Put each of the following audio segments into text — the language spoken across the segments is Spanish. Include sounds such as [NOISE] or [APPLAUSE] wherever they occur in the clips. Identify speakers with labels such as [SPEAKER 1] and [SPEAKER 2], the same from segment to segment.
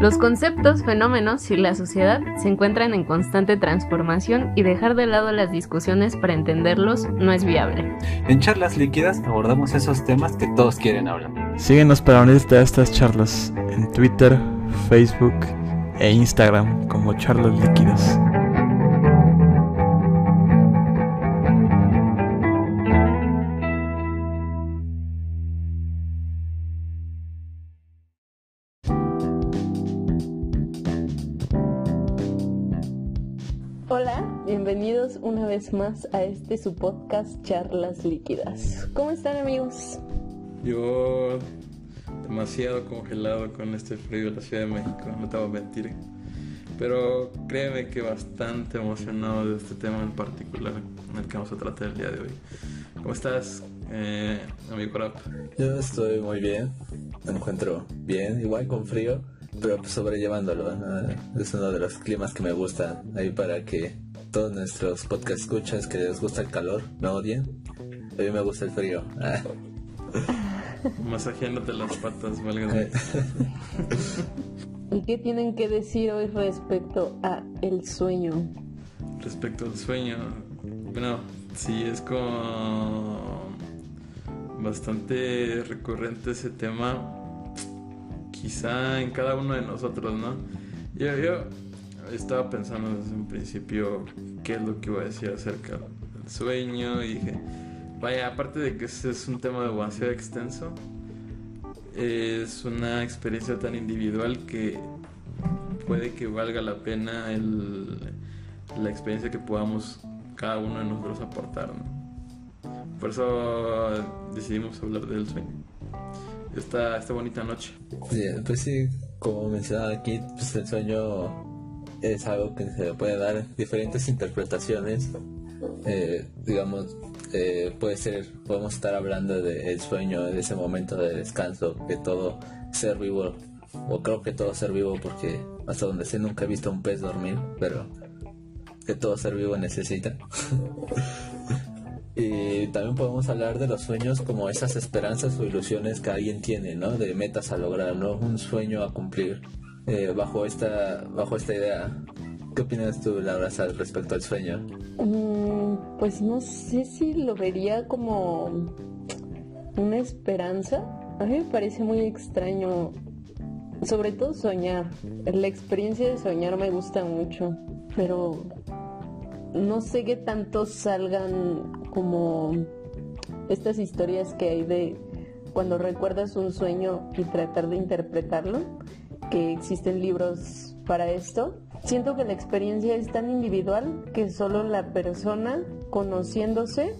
[SPEAKER 1] Los conceptos, fenómenos y la sociedad se encuentran en constante transformación y dejar de lado las discusiones para entenderlos no es viable.
[SPEAKER 2] En charlas líquidas abordamos esos temas que todos quieren hablar.
[SPEAKER 3] Síguenos para unirte a estas charlas en Twitter, Facebook e Instagram como charlas líquidas.
[SPEAKER 1] Vez más a este su podcast Charlas Líquidas. ¿Cómo están amigos?
[SPEAKER 3] Yo demasiado congelado con este frío de la Ciudad de México, no te voy a mentir. Pero créeme que bastante emocionado de este tema en particular en el que vamos a tratar el día de hoy. ¿Cómo estás, eh, amigo Corap?
[SPEAKER 2] Yo estoy muy bien, me encuentro bien, igual con frío, pero pues sobrellevándolo. ¿no? Es uno de los climas que me gustan ahí para que todos nuestros podcast escuchas que les gusta el calor me odien. A mí me gusta el frío. [LAUGHS]
[SPEAKER 3] Masajeándote las patas, valga. [LAUGHS]
[SPEAKER 1] ¿Y qué tienen que decir hoy respecto a el sueño?
[SPEAKER 3] Respecto al sueño, bueno, sí es como bastante recurrente ese tema, quizá en cada uno de nosotros, ¿no? Yo, yo estaba pensando desde un principio qué es lo que iba a decir acerca del sueño y dije, vaya, aparte de que ese es un tema demasiado extenso, es una experiencia tan individual que puede que valga la pena el, la experiencia que podamos cada uno de nosotros aportar. ¿no? Por eso decidimos hablar del sueño. Esta, esta bonita noche.
[SPEAKER 2] Sí, pues sí, como mencionaba aquí, pues el sueño es algo que se puede dar diferentes interpretaciones. Eh, digamos, eh, puede ser, podemos estar hablando del sueño, de ese momento de descanso que todo ser vivo, o creo que todo ser vivo, porque hasta donde sé nunca he visto un pez dormir, pero que todo ser vivo necesita. [LAUGHS] y también podemos hablar de los sueños como esas esperanzas o ilusiones que alguien tiene, ¿no? De metas a lograr, ¿no? Un sueño a cumplir eh, bajo esta bajo esta idea. ¿Qué opinas tú, Laura, al respecto al sueño?
[SPEAKER 1] Mm, pues no sé si lo vería como una esperanza. A mí me parece muy extraño, sobre todo soñar. La experiencia de soñar me gusta mucho, pero no sé qué tanto salgan como estas historias que hay de cuando recuerdas un sueño y tratar de interpretarlo, que existen libros para esto. Siento que la experiencia es tan individual que solo la persona conociéndose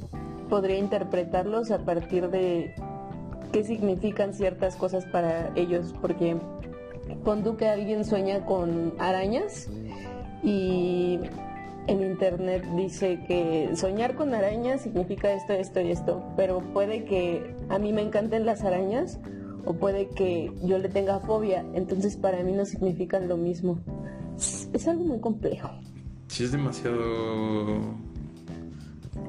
[SPEAKER 1] podría interpretarlos a partir de qué significan ciertas cosas para ellos, porque cuando que alguien sueña con arañas y en internet dice que soñar con arañas significa esto, esto y esto, pero puede que a mí me encanten las arañas o puede que yo le tenga fobia, entonces para mí no significan lo mismo. Es algo muy complejo.
[SPEAKER 3] Sí, es demasiado.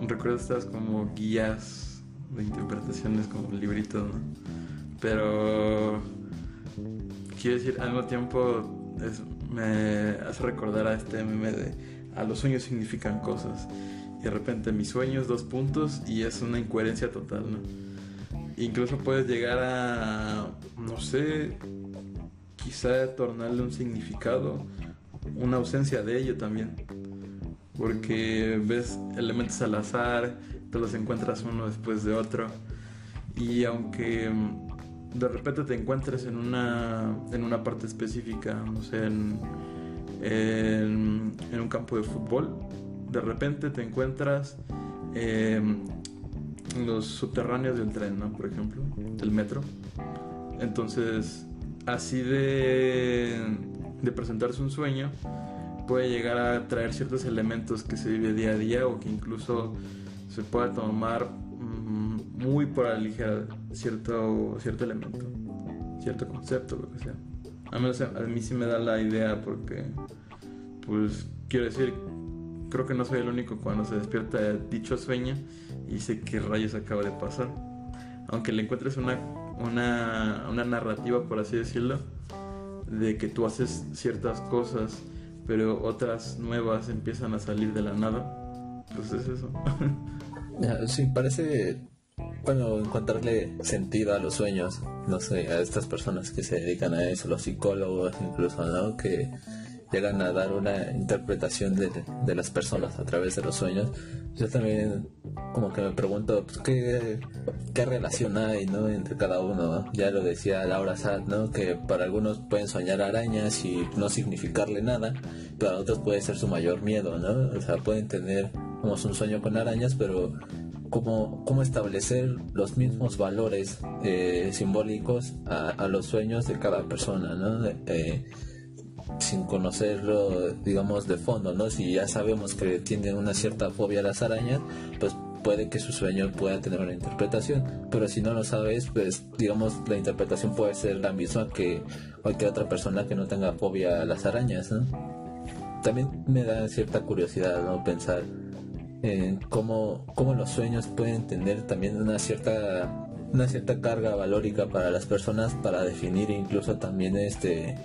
[SPEAKER 3] Recuerdo estas como guías de interpretaciones, como libritos, ¿no? Pero. Quiero decir, al mismo tiempo es, me hace recordar a este meme de a los sueños significan cosas. Y de repente mis sueños, dos puntos, y es una incoherencia total, ¿no? Incluso puedes llegar a, no sé, quizá tornarle un significado, una ausencia de ello también. Porque ves elementos al azar, te los encuentras uno después de otro. Y aunque de repente te encuentres en una, en una parte específica, no sé, en, en, un campo de fútbol, de repente te encuentras en los subterráneos del tren, ¿no? Por ejemplo, del metro. Entonces, así de, de presentarse un sueño, puede llegar a traer ciertos elementos que se vive día a día o que incluso se pueda tomar mm, muy por la ligera cierto, cierto elemento, cierto concepto, lo que sea. A a mí sí me da la idea porque, pues, quiero decir, creo que no soy el único cuando se despierta dicho sueño y sé qué rayos acaba de pasar. Aunque le encuentres una, una, una narrativa, por así decirlo, de que tú haces ciertas cosas, pero otras nuevas empiezan a salir de la nada. Pues es eso. [LAUGHS]
[SPEAKER 2] sí, parece, bueno, encontrarle sentido a los sueños, no sé, a estas personas que se dedican a eso, los psicólogos incluso, ¿no? Que llegan a dar una interpretación de, de las personas a través de los sueños. Yo también como que me pregunto pues, ¿qué, qué relación hay ¿no? entre cada uno. Ya lo decía Laura Sad, ¿no? que para algunos pueden soñar arañas y no significarle nada, para otros puede ser su mayor miedo. ¿no? O sea, pueden tener como un sueño con arañas, pero cómo, cómo establecer los mismos valores eh, simbólicos a, a, los sueños de cada persona. ¿no? Eh, sin conocerlo, digamos, de fondo, ¿no? Si ya sabemos que tiene una cierta fobia a las arañas, pues puede que su sueño pueda tener una interpretación, pero si no lo sabes, pues digamos la interpretación puede ser la misma que cualquier otra persona que no tenga fobia a las arañas. También me da cierta curiosidad, ¿no? Pensar en cómo, cómo los sueños pueden tener también una cierta una cierta carga valórica para las personas para definir incluso también este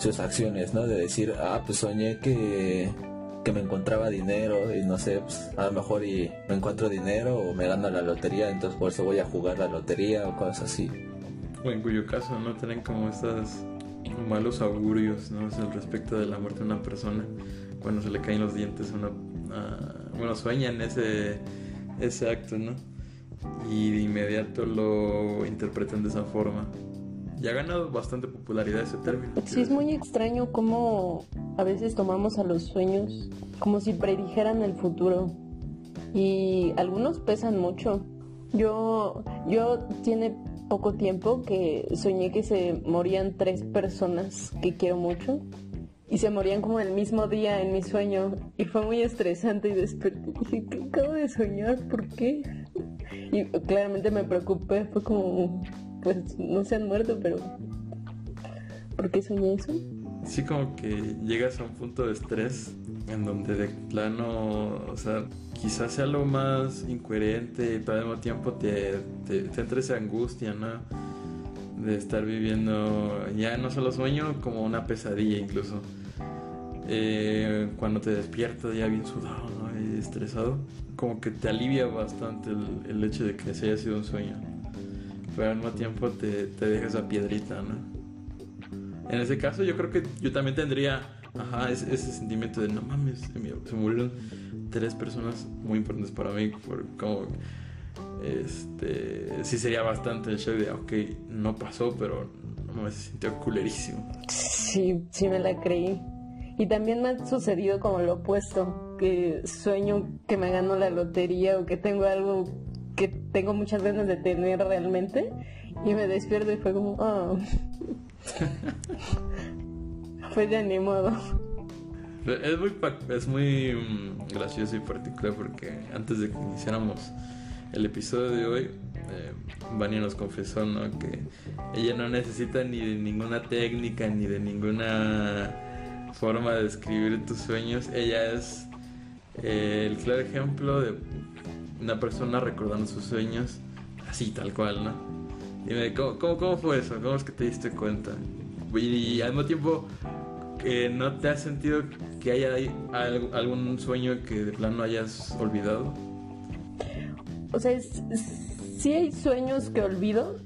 [SPEAKER 2] sus acciones, ¿no? De decir, ah, pues soñé que, que me encontraba dinero y no sé, pues a lo mejor y me encuentro dinero o me gano la lotería, entonces por eso voy a jugar la lotería o cosas así.
[SPEAKER 3] O en cuyo caso no tienen como estas malos augurios, ¿no? al respecto de la muerte de una persona, cuando se le caen los dientes a una... bueno, sueñan ese, ese acto, ¿no? Y de inmediato lo interpretan de esa forma y ha ganado bastante popularidad ese término.
[SPEAKER 1] Sí, es muy extraño cómo a veces tomamos a los sueños como si predijeran el futuro y algunos pesan mucho. Yo, yo tiene poco tiempo que soñé que se morían tres personas que quiero mucho y se morían como el mismo día en mi sueño y fue muy estresante y desperté dije, ¿qué acabo de soñar? ¿Por qué? Y claramente me preocupé, fue como pues no se han muerto, pero ¿por qué soñé eso?
[SPEAKER 3] Sí, como que llegas a un punto de estrés en donde de plano, o sea, quizás sea lo más incoherente pero al mismo tiempo te, te, te entra esa angustia, ¿no? De estar viviendo ya no solo sueño, como una pesadilla incluso. Eh, cuando te despiertas ya bien sudado ¿no? y estresado, como que te alivia bastante el, el hecho de que se haya sido un sueño pero al mismo tiempo te, te deja esa piedrita, ¿no? En ese caso yo creo que yo también tendría, ajá, ese, sentimiento de no mames, se murieron tres personas muy importantes para mí, por como, este, sí sería bastante el show de, ok, no pasó, pero no me sintió culerísimo.
[SPEAKER 1] Sí, sí me la creí. Y también me ha sucedido como lo opuesto, que sueño que me gano la lotería o que tengo algo que tengo muchas ganas de tener realmente y me despierto y fue como, oh. [LAUGHS] fue de ni modo.
[SPEAKER 3] Es muy, es muy mm, gracioso y particular porque antes de que iniciáramos el episodio de hoy, eh, nos confesó ¿no? que ella no necesita ni de ninguna técnica ni de ninguna forma de escribir tus sueños. Ella es eh, el claro ejemplo de una persona recordando sus sueños, así tal cual, ¿no? Dime, ¿cómo, cómo, fue eso? ¿Cómo es que te diste cuenta? Y, al mismo tiempo, que ¿no te has sentido que haya algún sueño que de plano hayas olvidado?
[SPEAKER 1] O sea, sí hay sueños que olvido,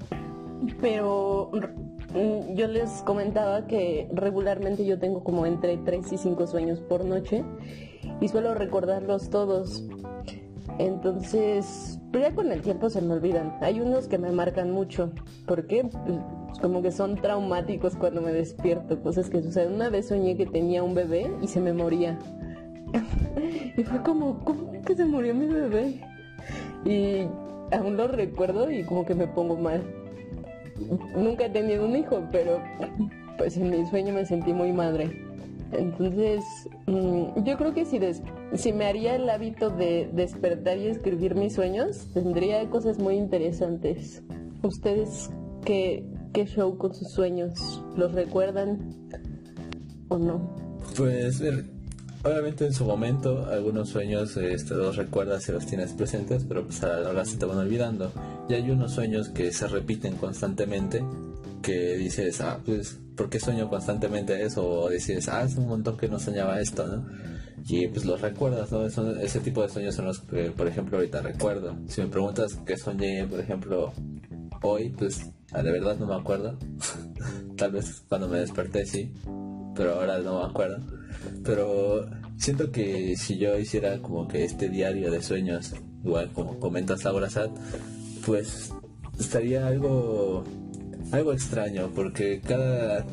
[SPEAKER 1] pero mm, yo les comentaba que regularmente yo tengo como entre 3 y 5 sueños por noche y suelo recordarlos todos. Entonces, pero ya con el tiempo se me olvidan. Hay unos que me marcan mucho. ¿Por qué? Pues como que son traumáticos cuando me despierto. Cosas que suceden. Una vez soñé que tenía un bebé y se me moría. [LAUGHS] y fue como, ¿cómo que se murió mi bebé? Y aún lo recuerdo y como que me pongo mal. Nunca he tenido un hijo, pero pues en mi sueño me sentí muy madre. Entonces, mm, yo creo que si, si me haría el hábito de despertar y escribir mis sueños, tendría cosas muy interesantes. ¿Ustedes qué, qué show con sus sueños? ¿Los recuerdan o no?
[SPEAKER 2] Pues, obviamente en su momento algunos sueños este, los recuerdas y los tienes presentes, pero pues ahora se te van olvidando. Y hay unos sueños que se repiten constantemente que dices, ah, pues, ¿por qué sueño constantemente eso? O dices, ah, es un montón que no soñaba esto, ¿no? Y pues los recuerdas, ¿no? ese tipo de sueños son los que, por ejemplo, ahorita recuerdo. Si me preguntas qué soñé, por ejemplo, hoy, pues, ah, de verdad no me acuerdo. [LAUGHS] Tal vez cuando me desperté sí, pero ahora no me acuerdo. Pero siento que si yo hiciera como que este diario de sueños, igual como comentas Laura Sad, pues estaría algo algo extraño porque cada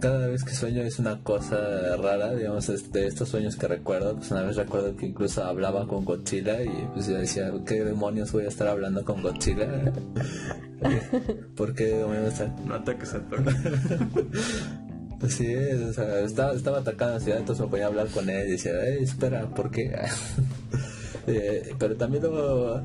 [SPEAKER 2] cada vez que sueño es una cosa rara, digamos, de estos sueños que recuerdo, pues una vez recuerdo que incluso hablaba con Godzilla y pues yo decía, ¿qué demonios voy a estar hablando con Godzilla? [LAUGHS] ¿Por qué demonios
[SPEAKER 3] No ataques a [LAUGHS]
[SPEAKER 2] Sí, o sea, estaba, estaba atacando la ciudad, entonces me podía hablar con él y decía, espera, ¿por qué? [LAUGHS] Eh, pero también luego,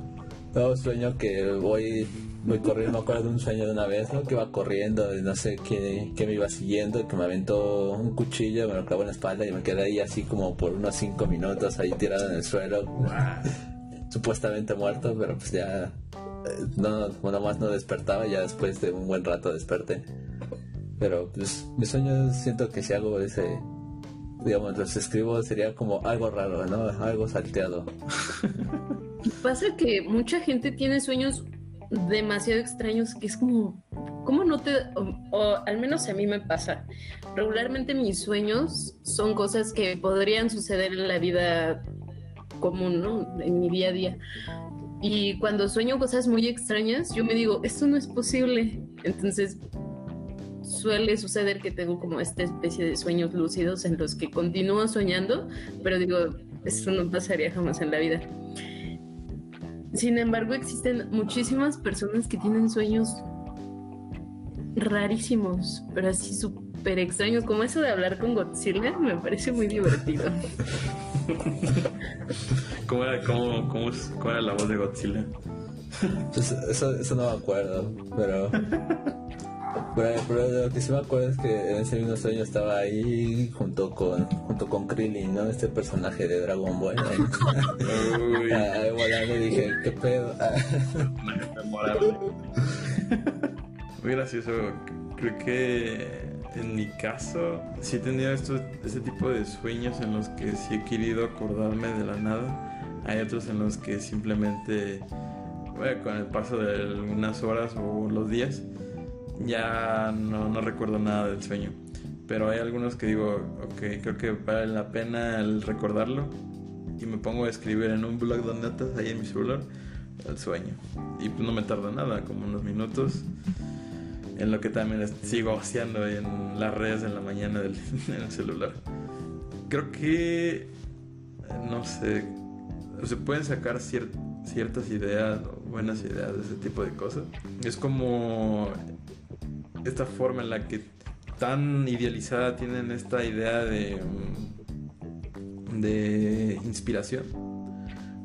[SPEAKER 2] luego, sueño que voy, voy corriendo, me acuerdo de un sueño de una vez, ¿no? Que iba corriendo y no sé quién, me iba siguiendo, que me aventó un cuchillo, me lo clavó en la espalda y me quedé ahí así como por unos cinco minutos ahí tirado en el suelo, supuestamente muerto, pero pues ya, eh, no, nada más no despertaba, ya después de un buen rato desperté. Pero pues mis sueños siento que si hago ese, digamos, los escribo sería como algo raro, ¿no? Algo salteado. [LAUGHS]
[SPEAKER 1] Pasa que mucha gente tiene sueños demasiado extraños que es como, ¿cómo no te, o, al menos a mí me pasa, regularmente mis sueños son cosas que podrían suceder en la vida común, ¿no? En mi día a día. Y cuando sueño cosas muy extrañas, yo me digo, esto no es posible. Entonces suele suceder que tengo como esta especie de sueños lúcidos en los que continúo soñando, pero digo, eso no pasaría jamás en la vida. Sin embargo, existen muchísimas personas que tienen sueños rarísimos, pero así súper extraños, como eso de hablar con Godzilla, me parece muy divertido. [LAUGHS]
[SPEAKER 3] ¿Cómo era, cómo, cómo, era la voz de Godzilla?
[SPEAKER 2] Pues eso, eso no me acuerdo, pero [LAUGHS] pero, lo que sí me acuerdo es que en ese mismo sueño estaba ahí junto con junto con Krillin, ¿no? Este personaje de Dragon Ball. [LAUGHS] Uy. Ahí volando y dije, ¿qué pedo? [LAUGHS]
[SPEAKER 3] Muy gracioso. Creo que en mi caso sí he tenido estos, este tipo de sueños en los que sí he querido acordarme de la nada. Hay otros en los que simplemente, bueno, con el paso de unas horas o los días, ya no, no recuerdo nada del sueño. Pero hay algunos que digo, ok, creo que vale la pena el recordarlo. Y me pongo a escribir en un blog de notas ahí en mi celular el sueño. Y pues no me tarda nada, como unos minutos. En lo que también sigo haciendo en las redes en la mañana del, [LAUGHS] en el celular. Creo que, no sé, se pueden sacar ciertas ideas, buenas ideas de ese tipo de cosas. Es como esta forma en la que tan idealizada tienen esta idea de, mm, de inspiración.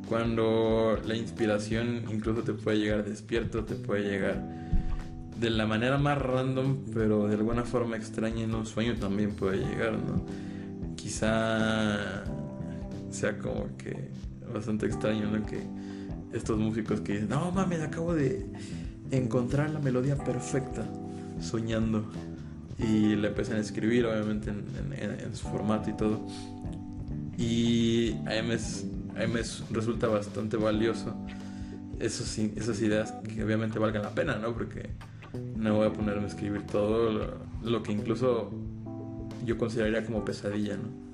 [SPEAKER 3] Cuando la inspiración incluso te puede llegar despierto, te puede llegar de la manera más random, pero de alguna forma extraña en un sueño también puede llegar, ¿no? Quizá sea como que bastante extraño. Que estos músicos que dicen, no mames, acabo de encontrar la melodía perfecta soñando. Y le empiezan a escribir obviamente en, su formato y todo. Y a mí, me, resulta bastante valioso esos, esas ideas que obviamente valgan la pena no porque no voy a ponerme a escribir todo lo, que incluso yo consideraría como pesadilla no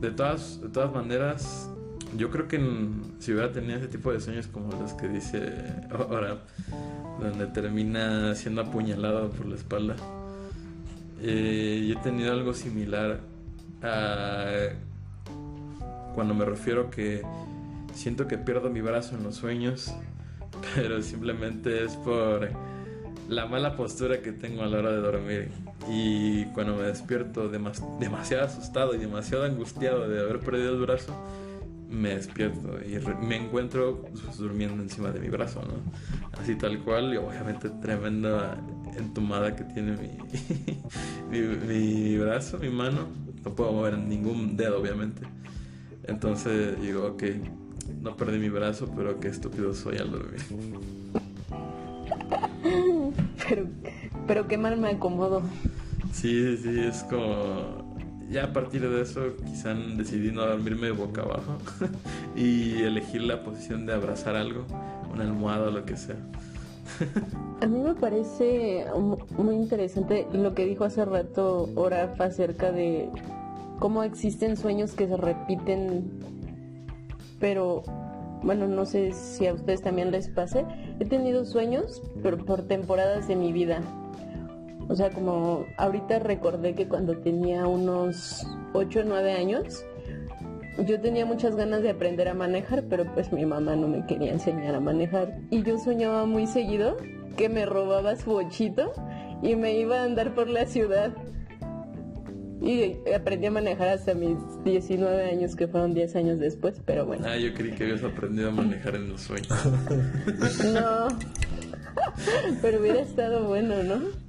[SPEAKER 3] de todas, de todas maneras yo creo que si hubiera tenido ese tipo de sueños como los que dice ahora donde termina siendo apuñalado por la espalda. Eh, yo he tenido algo similar a cuando me refiero que siento que pierdo mi brazo en los sueños, [LAUGHS] pero simplemente es por la mala postura que tengo a la hora de dormir. Y cuando me despierto demasiado asustado y demasiado angustiado de haber perdido el brazo, me despierto y me encuentro pues, durmiendo encima de mi brazo, ¿no? Así tal cual, y obviamente tremenda entumada que tiene [LAUGHS] mi, mi, brazo, mi mano. No puedo mover ningún dedo, obviamente. Entonces digo, ok, no perdí mi brazo, pero qué estúpido soy al dormir. [LAUGHS]
[SPEAKER 1] Pero, pero qué mal me acomodo.
[SPEAKER 3] Sí, sí, es como... Ya a partir de eso quizá decidí no dormirme boca abajo [LAUGHS] y elegir la posición de abrazar algo, una almohada o lo que sea.
[SPEAKER 1] A mí me parece muy interesante lo que dijo hace rato Oraf acerca de cómo existen sueños que se repiten, pero bueno, no sé si a ustedes también les pase. He tenido sueños, pero por temporadas de mi vida. O sea, como ahorita recordé que cuando tenía unos 8 o 9 años, yo tenía muchas ganas de aprender a manejar, pero pues mi mamá no me quería enseñar a manejar. Y yo soñaba muy seguido que me robaba su bochito y me iba a andar por la ciudad. Y aprendí a manejar hasta mis 19 años, que fueron 10 años después, pero bueno.
[SPEAKER 3] Ah, yo creí que habías aprendido a manejar en los sueños.
[SPEAKER 1] no. [LAUGHS] pero hubiera estado bueno, ¿no?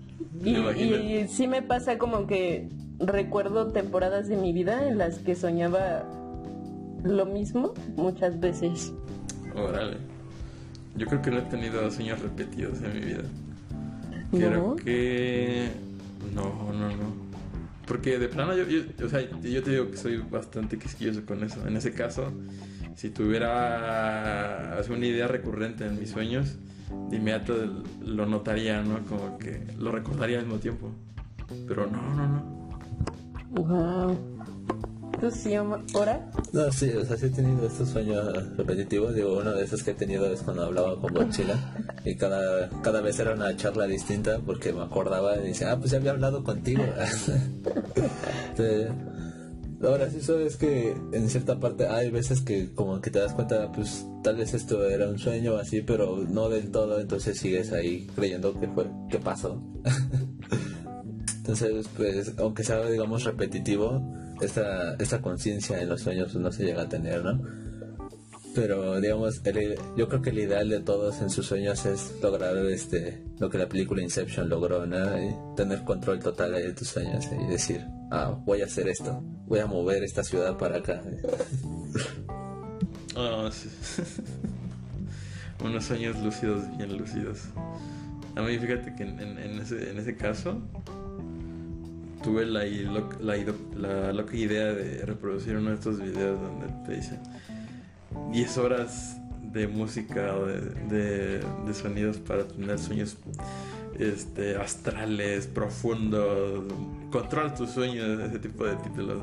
[SPEAKER 1] Y, y, sí me pasa como que recuerdo temporadas de mi vida en las que soñaba lo mismo muchas veces.
[SPEAKER 3] Órale. Yo creo que no he tenido sueños repetidos en mi vida. Creo que... No, no, no. Porque de plano yo, o sea, yo te digo que soy bastante quisquilloso con eso. En ese caso, si tuviera una idea recurrente en mis sueños, de inmediato lo notaría, ¿no? Como que lo recordaría al mismo tiempo. Pero no, no, no.
[SPEAKER 1] Wow. ¿Tú sí, ahora?
[SPEAKER 2] No, sí, o sea, sí he tenido estos sueños repetitivos. Digo, uno de esos que he tenido es cuando hablaba con Mochila. [LAUGHS] Y cada, cada vez era una charla distinta porque me acordaba y decía, ah, pues ya había hablado contigo. [LAUGHS] ahora sí sabes que en cierta parte hay veces que como que te das cuenta, pues tal vez esto era un sueño así, pero no del todo, entonces sigues ahí creyendo que fue, que pasó. [LAUGHS] entonces, pues, aunque sea, digamos, repetitivo, esta, esta conciencia en los sueños no se llega a tener, ¿no? Pero digamos, yo creo que el ideal de todos en sus sueños es lograr este lo que la película Inception logró, ¿no? Y tener control total de tus sueños y decir, ah, voy a hacer esto, voy a mover esta ciudad para acá.
[SPEAKER 3] Oh, [LAUGHS] sí. [LAUGHS] Unos sueños lúcidos, bien lúcidos. A mí fíjate que en, ese, en ese caso, tuve la, la, loca idea de reproducir uno de estos videos donde te dicen 10 horas de música o de, sonidos para tener sueños este, astrales, profundos, controla tus sueños, ese tipo de títulos,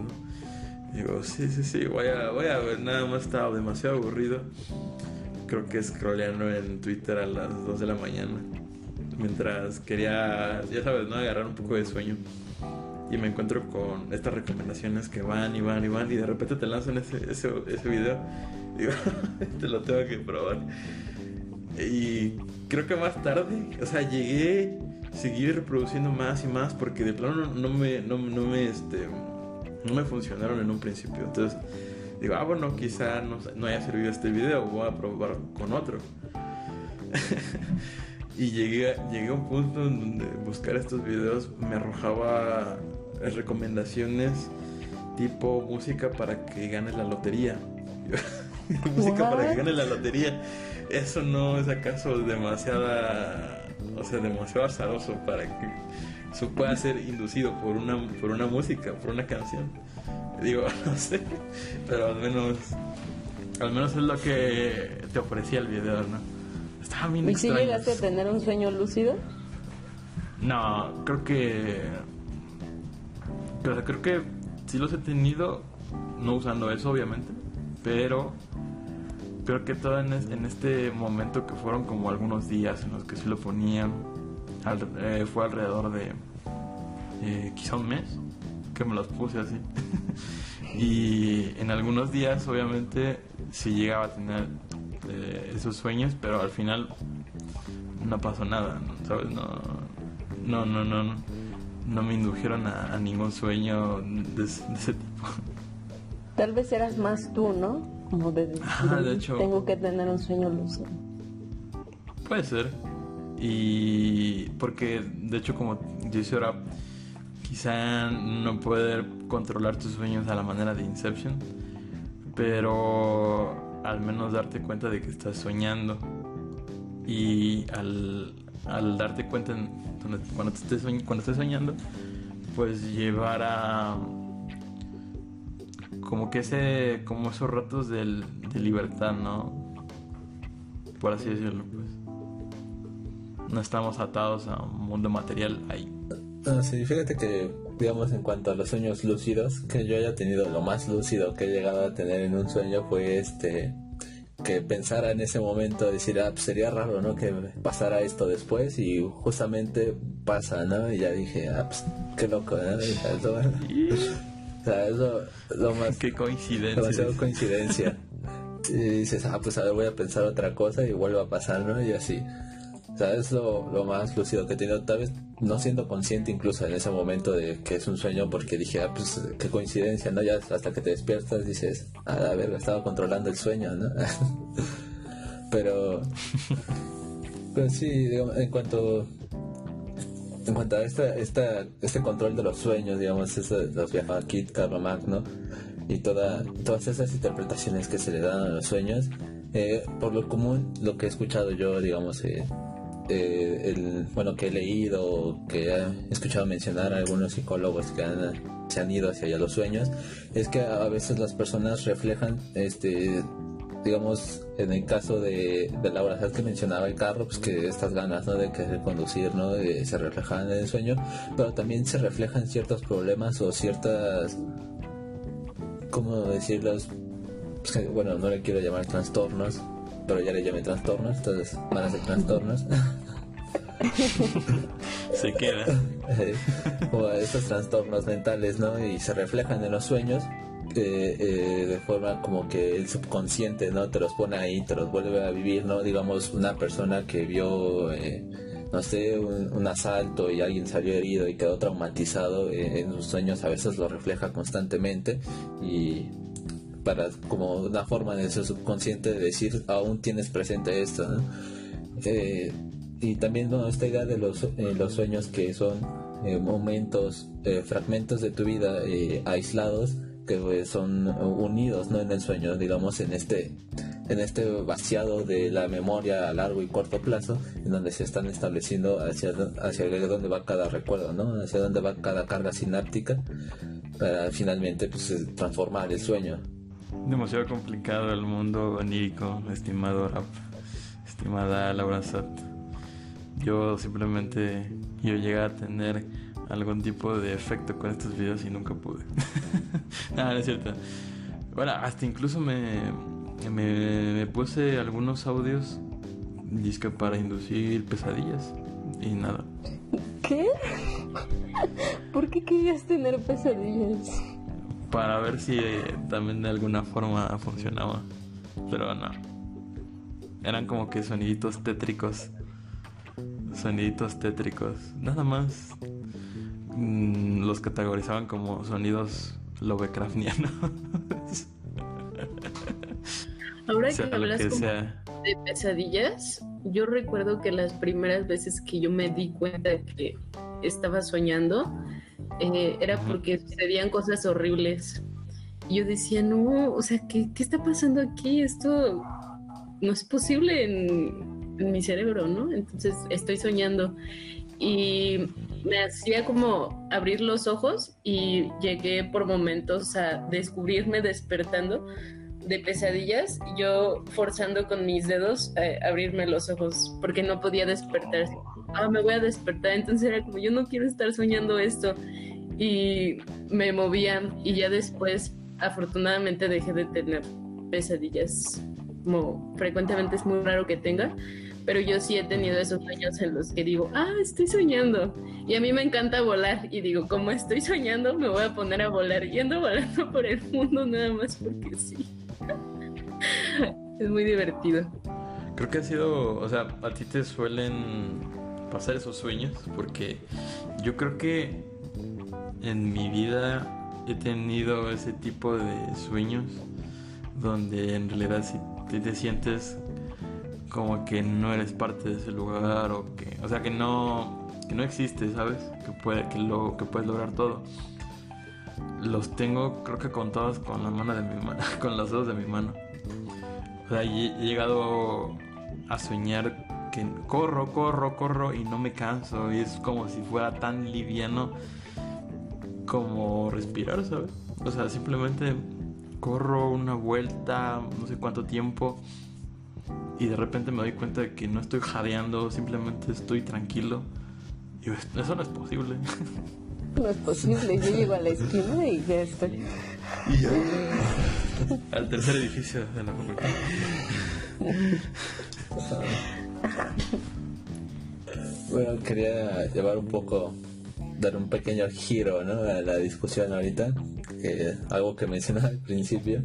[SPEAKER 3] Digo, sí, sí, sí, voy a, voy a ver, nada más estaba demasiado aburrido. Creo que scrolleando en Twitter a las 2 de la mañana. Mientras quería, ya sabes, ¿no? Agarrar un poco de sueño y me encuentro con estas recomendaciones que van y van y van y de repente te lanzan ese, ese, ese video [LAUGHS] digo, [LAUGHS] te lo tengo que probar. Y creo que más tarde, o sea, llegué, seguí reproduciendo más y más porque de plano no, me, no, no, me, este, no me funcionaron en un principio. Entonces digo, ah, bueno, quizá no, no haya servido este video, voy a probar con otro. [LAUGHS] y llegué, llegué a un punto en donde buscar estos videos me arrojaba recomendaciones tipo música para que ganes la lotería. [LAUGHS] música para que ganes la lotería. Eso no es acaso demasiada, o sea, demasiado azaroso para que eso pueda ser inducido por una, por una música, por una canción. Digo, [LAUGHS] no sé, pero al menos, al menos es lo que te ofrecía el video, ¿no?
[SPEAKER 1] Estaba bien ¿Y si llegaste a tener un sueño lúcido?
[SPEAKER 3] No, creo que pero creo que sí los he tenido, no usando eso obviamente, pero creo que todo en, este momento que fueron como algunos días en los que sí lo ponían, eh, fue alrededor de eh, quizá un mes que me los puse así. [LAUGHS] y en algunos días obviamente sí llegaba a tener eh, esos sueños, pero al final no pasó nada, ¿sabes? No, no, no, no. no no me indujeron a, ningún sueño de, ese tipo.
[SPEAKER 1] Tal vez eras más tú, ¿no? Como de, de, hecho, tengo que tener un sueño lúcido.
[SPEAKER 3] Puede ser. Y porque, de hecho, como dice ahora, quizá no poder controlar tus sueños a la manera de Inception, pero al menos darte cuenta de que estás soñando y al al darte cuenta cuando, estés, cuando estés soñando, pues llevar a como que ese como esos ratos de libertad, ¿no? Por así decirlo, pues. No estamos atados a un mundo material ahí.
[SPEAKER 2] Ah, sí, fíjate que, digamos, en cuanto a los sueños lúcidos, que yo haya tenido lo más lúcido que he llegado a tener en un sueño fue este que pensara en ese momento, decir, ah, pues sería raro, ¿no? Que pasara esto después y justamente pasa, ¿no? Y ya dije, ah, pues qué loco, ¿no? [LAUGHS] o sea, lo [LAUGHS] más...
[SPEAKER 3] Qué coincidencia.
[SPEAKER 2] Demasiado coincidencia. y dices, ah, pues a ver, voy a pensar otra cosa y vuelve a pasar, ¿no? Y así. O sea, es lo, lo más lúcido que he tenido. Tal vez no siendo consciente incluso en ese momento de que es un sueño porque dije, ah, pues qué coincidencia, ¿no? Ya hasta que te despiertas dices, ah, a ver, estaba controlando el sueño, ¿no? [LAUGHS] pero, pero sí, digamos, en cuanto en cuanto a esta, esta, este control de los sueños, digamos, eso, los viajes aquí, Karl ¿no? Y toda, todas esas interpretaciones que se le dan a los sueños, eh, por lo común, lo que he escuchado yo, digamos, eh, eh, el, bueno, que he leído, que he escuchado mencionar a algunos psicólogos que han, se han ido hacia allá los sueños, es que a veces las personas reflejan, este, digamos, en el caso de, de Laura que mencionaba el carro, pues que estas ganas, ¿no? De querer conducir, ¿no? se reflejan en el sueño, pero también se reflejan ciertos problemas o ciertas, ¿cómo decirlos? Pues bueno, no le quiero llamar trastornos, pero ya le llamé trastornos, entonces van a ser trastornos. [LAUGHS]
[SPEAKER 3] se queda. [LAUGHS]
[SPEAKER 2] o estos trastornos mentales, ¿no? Y se reflejan en los sueños eh, eh, de forma como que el subconsciente, ¿no? Te los pone ahí, te los vuelve a vivir, ¿no? Digamos, una persona que vio... Eh, no sé, un, asalto y alguien salió herido y quedó traumatizado en sus sueños, a veces lo refleja constantemente y para como una forma de su subconsciente de decir aún tienes presente esto eh, y también esta idea de los, eh, los sueños que son eh, momentos fragmentos de tu vida aislados que son unidos no en el sueño digamos en este en este vaciado de la memoria a largo y corto plazo en donde se están estableciendo hacia hacia dónde va cada recuerdo no hacia dónde va cada carga sináptica para finalmente pues, transformar el sueño.
[SPEAKER 3] Demasiado complicado el mundo onírico, estimado Rap, estimada Laura Sat. Yo simplemente yo llegué a tener algún tipo de efecto con estos videos y nunca pude. [LAUGHS] Nada, no es cierto. Bueno, hasta incluso me, me, puse algunos audios disque para inducir pesadillas y nada.
[SPEAKER 1] ¿Qué? [LAUGHS] ¿Por qué querías tener pesadillas?
[SPEAKER 3] para ver si también de alguna forma funcionaba. Pero no. Eran como que soniditos tétricos. Soniditos tétricos. Nada más. Mm, los categorizaban como sonidos Lovecraftianos. [LAUGHS]
[SPEAKER 1] Ahora que hablas de pesadillas, yo recuerdo que las primeras veces que yo me di cuenta que estaba soñando, eh, era porque sucedían cosas horribles. Yo decía, no, o sea, ¿qué, ¿qué, está pasando aquí? Esto no es posible en, en, mi cerebro, ¿no? Entonces estoy soñando. Y me hacía como abrir los ojos y llegué por momentos a descubrirme despertando de pesadillas, yo forzando con mis dedos a abrirme los ojos porque no podía despertar. Ah, me voy a despertar. Entonces era como, yo no quiero estar soñando esto y me movía y ya después afortunadamente dejé de tener pesadillas como frecuentemente es muy raro que tenga pero yo sí he tenido esos sueños en los que digo, ah, estoy soñando. Y a mí me encanta volar. Y digo, como estoy soñando, me voy a poner a volar. Yendo volando por el mundo nada más porque sí. [LAUGHS] es muy divertido.
[SPEAKER 3] Creo que ha sido, o sea, a ti te suelen pasar esos sueños porque yo creo que en mi vida he tenido ese tipo de sueños donde en realidad si te, sientes como que no eres parte de ese lugar o que o sea que no que no existe sabes que puede que lo que puedes lograr todo los tengo creo que contados con la mano de mi mano [LAUGHS] con los dedos de mi mano o sea he llegado a soñar que corro, corro, corro y no me canso. Y es como si fuera tan liviano como respirar, ¿sabes? O sea, simplemente corro una vuelta, no sé cuánto tiempo, y de repente me doy cuenta de que no estoy jadeando, simplemente estoy tranquilo. Y eso no es posible. [LAUGHS]
[SPEAKER 1] No es posible, yo llego a la esquina y ya estoy. Y ya.
[SPEAKER 3] Al tercer edificio de la
[SPEAKER 2] Bueno, quería llevar un poco, dar un pequeño giro ¿no? a la discusión ahorita, algo que mencionaba al principio,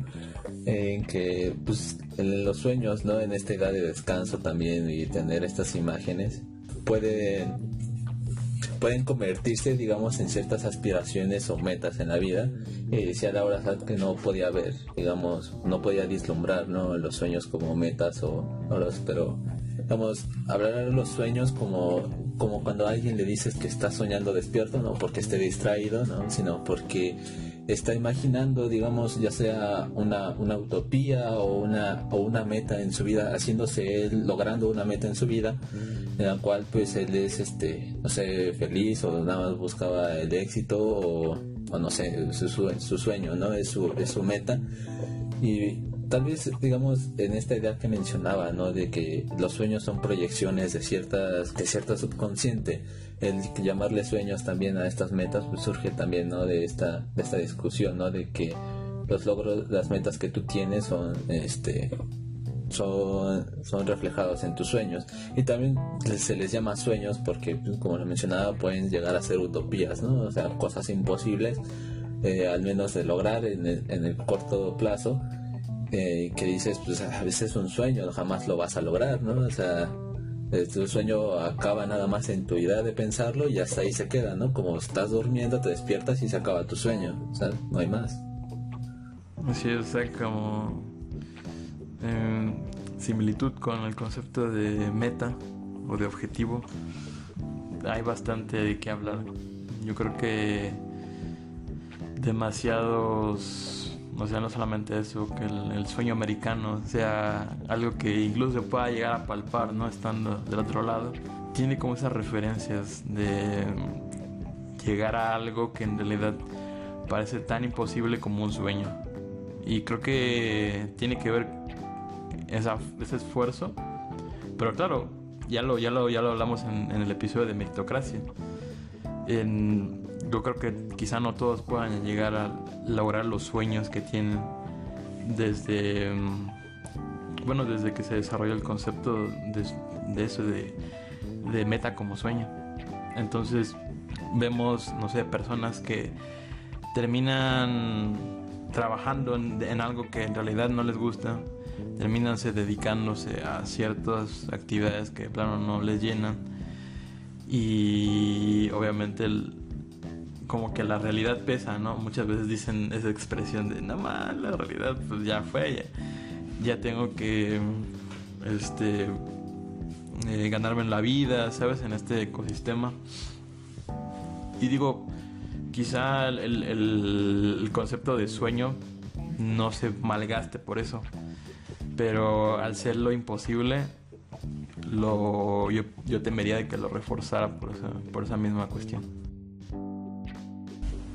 [SPEAKER 2] en que pues, en los sueños, ¿no? en esta edad de descanso también y tener estas imágenes, pueden pueden convertirse, digamos, en ciertas aspiraciones o metas en la vida. Y decía Laura que no podía ver, digamos, no podía vislumbrar, ¿no? Los sueños como metas o, los, pero, digamos, hablar de los sueños como, como cuando a alguien le dices que está soñando despierto, no porque esté distraído, ¿no? Sino porque está imaginando, digamos, ya sea una, una utopía o una, o una meta en su vida, haciéndose él, logrando una meta en su vida, en la cual pues él es, este, no sé, feliz o nada más buscaba el éxito o, no sé, su, su, sueño, ¿no? Es su, es su meta. Y tal vez, digamos, en esta idea que mencionaba, ¿no? De que los sueños son proyecciones de ciertas, de cierta subconsciente el llamarle sueños también a estas metas pues surge también ¿no? de esta de esta discusión no de que los logros las metas que tú tienes son este son, son reflejados en tus sueños y también se les llama sueños porque pues, como lo mencionaba pueden llegar a ser utopías no o sea cosas imposibles eh, al menos de lograr en el, en el corto plazo eh, que dices pues a veces es un sueño jamás lo vas a lograr no o sea tu sueño acaba nada más en tu idea de pensarlo y hasta ahí se queda, ¿no? Como estás durmiendo, te despiertas y se acaba tu sueño, sea, no hay más.
[SPEAKER 3] Es, o sea, como en similitud con el concepto de meta o de objetivo, hay bastante de qué hablar. Yo creo que demasiados o sea, no solamente eso, que el, sueño americano sea algo que incluso pueda llegar a palpar, ¿no? Estando del otro lado. Tiene como esas referencias de llegar a algo que en realidad parece tan imposible como un sueño. Y creo que tiene que ver esa, ese esfuerzo. Pero claro, ya lo, ya lo, ya lo hablamos en, el episodio de meritocracia. Yo creo que quizá no todos puedan llegar a lograr los sueños que tienen desde mm, bueno desde que se desarrolló el concepto de, eso de, de, meta como sueño. Entonces vemos no sé personas que terminan trabajando en, en algo que en realidad no les gusta terminan dedicándose a ciertas actividades que de plano no les llenan y obviamente el, como que la realidad pesa, ¿no? Muchas veces dicen esa expresión de, nada más, la realidad pues ya fue, ya, tengo que, este, eh, ganarme la vida, ¿sabes? En este ecosistema. Y digo, quizá el, el, concepto de sueño no se malgaste por eso, pero al ser lo imposible, lo, yo, yo temería de que lo reforzara por esa, por esa misma cuestión.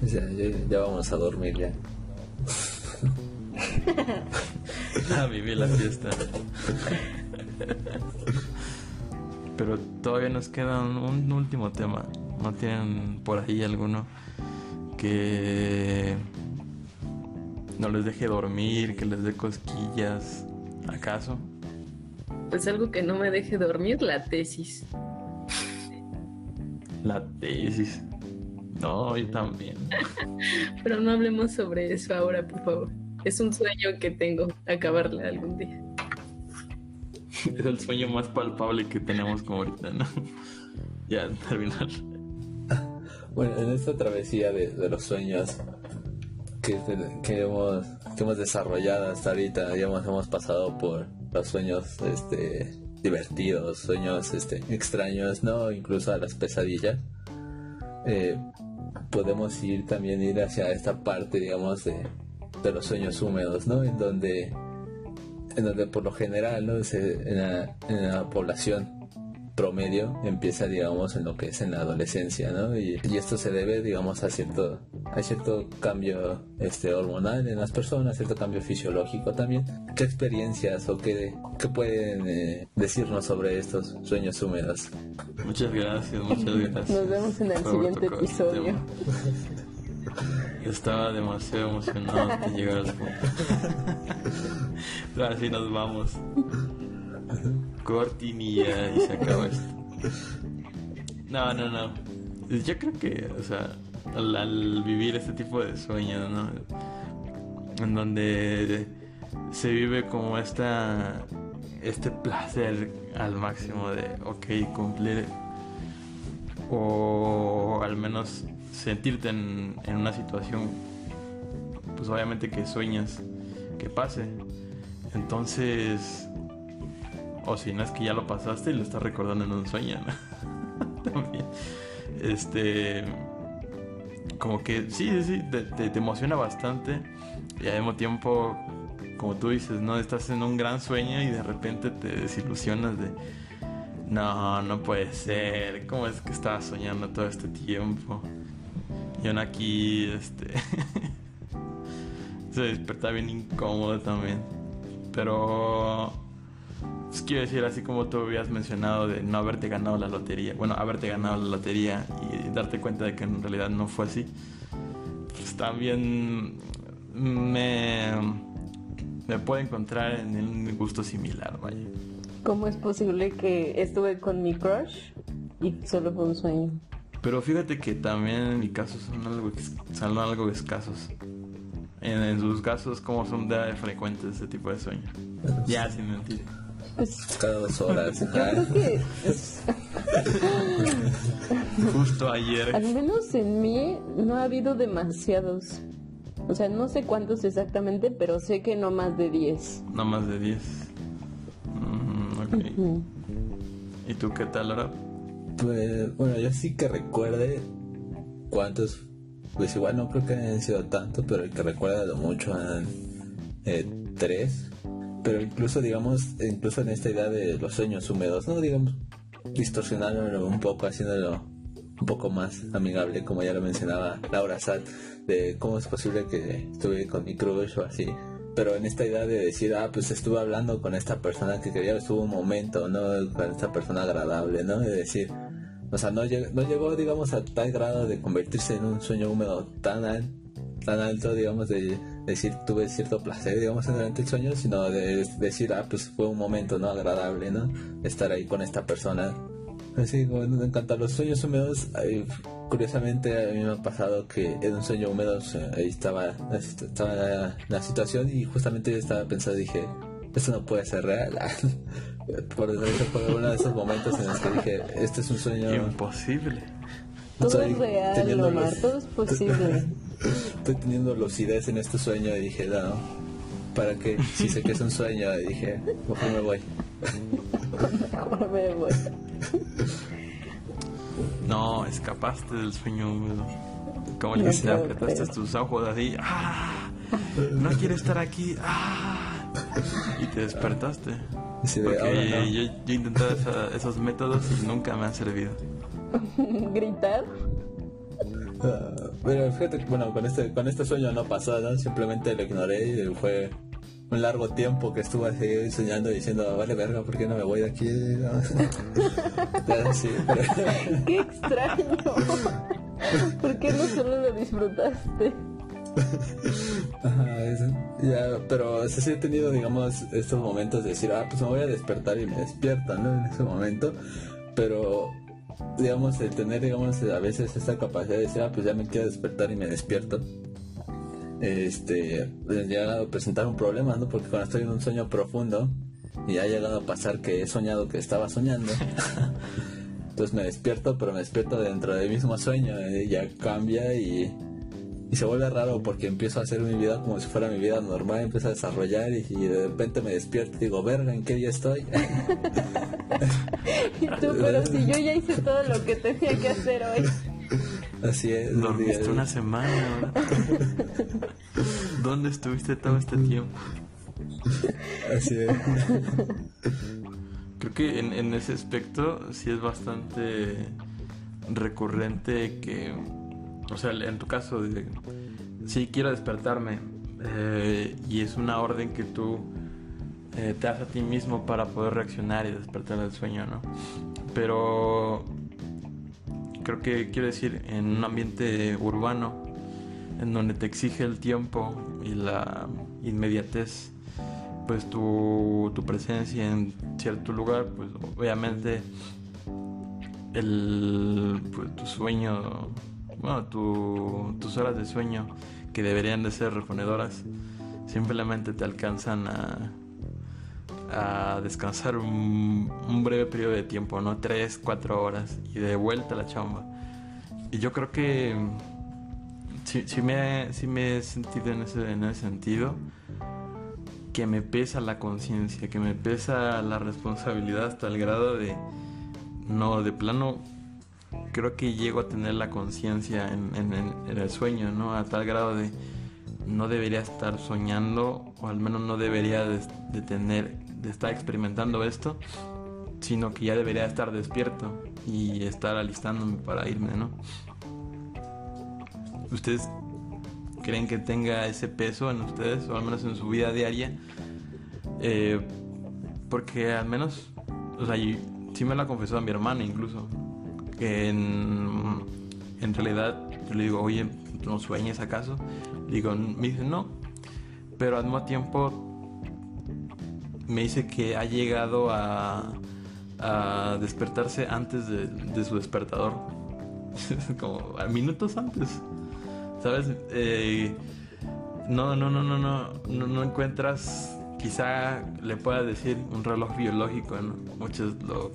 [SPEAKER 2] Ya, ya, vamos a dormir ya. [LAUGHS]
[SPEAKER 3] a vivir la fiesta. [LAUGHS] Pero todavía nos queda un, último tema. ¿No tienen por ahí alguno que no les deje dormir, que les dé cosquillas? ¿Acaso?
[SPEAKER 1] Pues algo que no me deje dormir, la tesis.
[SPEAKER 3] La tesis. No, yo también.
[SPEAKER 1] Pero no hablemos sobre eso ahora, por favor. Es un sueño que tengo, acabarla algún día. [LAUGHS]
[SPEAKER 3] Es el sueño más palpable que tenemos como ahorita, ¿no? [LAUGHS] ya, terminar. [LAUGHS]
[SPEAKER 2] Bueno, en esta travesía de, los sueños que, que, hemos, que hemos desarrollado hasta ahorita, digamos, hemos pasado por los sueños este, divertidos, sueños este, extraños, ¿no? Incluso a las pesadillas. Eh, podemos ir también ir hacia esta parte, digamos, de, de los sueños húmedos, ¿no? En donde, en donde por lo general, ¿no? en, la, población promedio empieza, digamos, en lo que es en la adolescencia, ¿no? Y, esto se debe, digamos, a cierto, a cierto cambio este, hormonal en las personas, cierto cambio fisiológico también. ¿Qué experiencias o qué, qué pueden eh, decirnos sobre estos sueños húmedos?
[SPEAKER 3] Muchas gracias, muchas [LAUGHS] gracias.
[SPEAKER 1] Nos vemos en el siguiente episodio. [LAUGHS]
[SPEAKER 3] Estaba demasiado emocionado de llegar al punto. [LAUGHS] Así nos vamos cortinilla y se acaba esto. No, no, no. Yo creo que, o sea, al, vivir este tipo de sueños, ¿no? En donde se vive como esta este placer al máximo de, ok, cumplir o al menos sentirte en, en una situación, pues obviamente que sueñas que pase. Entonces, o si no es que ya lo pasaste y lo estás recordando en un sueño, [LAUGHS] También. Este. Como que sí, sí, te, te, emociona bastante. Y al mismo tiempo, como tú dices, ¿no? Estás en un gran sueño y de repente te desilusionas de. No, no puede ser. ¿Cómo es que estaba soñando todo este tiempo? Y aún aquí, este. [LAUGHS] se desperta bien incómodo también. Pero pues quiero decir, así como tú habías mencionado de no haberte ganado la lotería, bueno, haberte ganado la lotería y darte cuenta de que en realidad no fue así, pues también me, me puedo encontrar en un gusto similar, vaya.
[SPEAKER 1] ¿Cómo es posible que estuve con mi crush y solo fue un sueño?
[SPEAKER 3] Pero fíjate que también en mi caso son algo, son algo escasos. En, en, sus casos, como son de frecuentes ese tipo de sueños. Ya, sin mentir.
[SPEAKER 2] Pues, Cada dos horas.
[SPEAKER 3] Justo ayer.
[SPEAKER 1] Al menos en mí no ha habido demasiados. O sea, no sé cuántos exactamente, pero sé que no más de 10.
[SPEAKER 3] No más de 10. Mm, ¿Y tú qué tal, ahora?
[SPEAKER 2] Pues, bueno, yo sí que recuerde cuántos. Pues igual no creo que hayan sido tantos, pero el que recuerda lo mucho han eh, tres pero incluso digamos incluso en esta idea de los sueños húmedos no digamos distorsionándolo un poco haciéndolo un poco más amigable como ya lo mencionaba Laura Sat de cómo es posible que estuve con mi crush o así. Pero en esta idea de decir ah pues estuve hablando con esta persona que quería estuvo un momento no con esta persona agradable no de decir o sea no llegó, no llegó digamos a tal grado de convertirse en un sueño húmedo tan tan alto digamos de decir tuve cierto placer, digamos, durante el sueño, sino de decir, ah, pues fue un momento, ¿no? Agradable, ¿no? Estar ahí con esta persona. Así, como me encantan los sueños húmedos. curiosamente, a mí me ha pasado que en un sueño húmedo, ahí estaba, estaba la, situación y justamente yo estaba pensando, dije, esto no puede ser real. [LAUGHS] por, fue uno de esos momentos en los que dije, este es un sueño...
[SPEAKER 3] Imposible.
[SPEAKER 1] Todo es real, Omar, todo es posible. [LAUGHS]
[SPEAKER 2] estoy teniendo lucidez en este sueño y dije, no, ¿para qué? Si sé que es un sueño, y dije, mejor me voy.
[SPEAKER 1] mejor me voy.
[SPEAKER 3] No, escapaste del sueño húmedo. Como le no apretaste tus ojos así, ¡ah! No quiere estar aquí, ¡ah! Y te despertaste. Porque yo, yo, he intentado esos métodos y nunca me han servido. [LAUGHS]
[SPEAKER 1] ¿Gritar?
[SPEAKER 2] Pero fíjate, bueno, con este, con este sueño no pasó, ¿no? Simplemente lo ignoré y fue un largo tiempo que estuve así soñando diciendo, vale verga, ¿por qué no me voy de aquí? [LAUGHS] [LAUGHS]
[SPEAKER 1] Qué extraño. [LAUGHS] ¿Por qué no solo lo disfrutaste?
[SPEAKER 2] ya, pero sí he tenido, digamos, estos momentos de decir, ah, pues me voy a despertar y me despierto, ¿no? En ese momento. Pero digamos, el tener, digamos, a veces esta capacidad de decir, ah, pues ya me quiero despertar y me despierto, este, ha llegado a presentar un problema, ¿no? Porque cuando estoy en un sueño profundo y ha llegado a pasar que he soñado que estaba soñando, [LAUGHS] entonces me despierto, pero me despierto dentro del mismo sueño, y ya cambia y y se vuelve raro porque empiezo a hacer mi vida como si fuera mi vida normal, empiezo a desarrollar y, de repente me despierto y digo, verga, ¿en qué día estoy? [LAUGHS]
[SPEAKER 1] y tú, pero si yo ya hice todo lo que tenía que hacer hoy.
[SPEAKER 2] Así es.
[SPEAKER 3] Dormiste una semana. [LAUGHS] ¿Dónde estuviste todo este tiempo?
[SPEAKER 2] Así es.
[SPEAKER 3] creo que en, en ese aspecto sí es bastante recurrente que, o sea, en tu caso, de, sí quiero despertarme eh, y es una orden que tú eh, te das a ti mismo para poder reaccionar y despertar del sueño, ¿no? Pero creo que quiero decir, en un ambiente urbano, en donde te exige el tiempo y la inmediatez, pues tu, tu presencia en cierto lugar, pues obviamente el, pues, tu sueño, bueno, tu, tus horas de sueño que deberían de ser reponedoras, simplemente te alcanzan a, a descansar un, breve periodo de tiempo, ¿no? Tres, cuatro horas y de vuelta a la chamba. Y yo creo que sí, sí, me, me he sentido en ese, en ese sentido que me pesa la conciencia, que me pesa la responsabilidad hasta el grado de no, de plano creo que llego a tener la conciencia en, el sueño, ¿no? A tal grado de no debería estar soñando o al menos no debería de, tener, de estar experimentando esto, sino que ya debería estar despierto y estar alistándome para irme, ¿no? ¿Ustedes creen que tenga ese peso en ustedes o al menos en su vida diaria? Eh, porque al menos, o sea, sí me lo ha confesado mi hermana incluso. En, en realidad yo le digo, oye, ¿no sueñas acaso? digo, me dice, no. Pero al mismo tiempo me dice que ha llegado a, despertarse antes de, su despertador. [LAUGHS] Como minutos antes. ¿Sabes? Eh, no, no, no, no, no, no, no encuentras quizá le pueda decir un reloj biológico, muchos lo,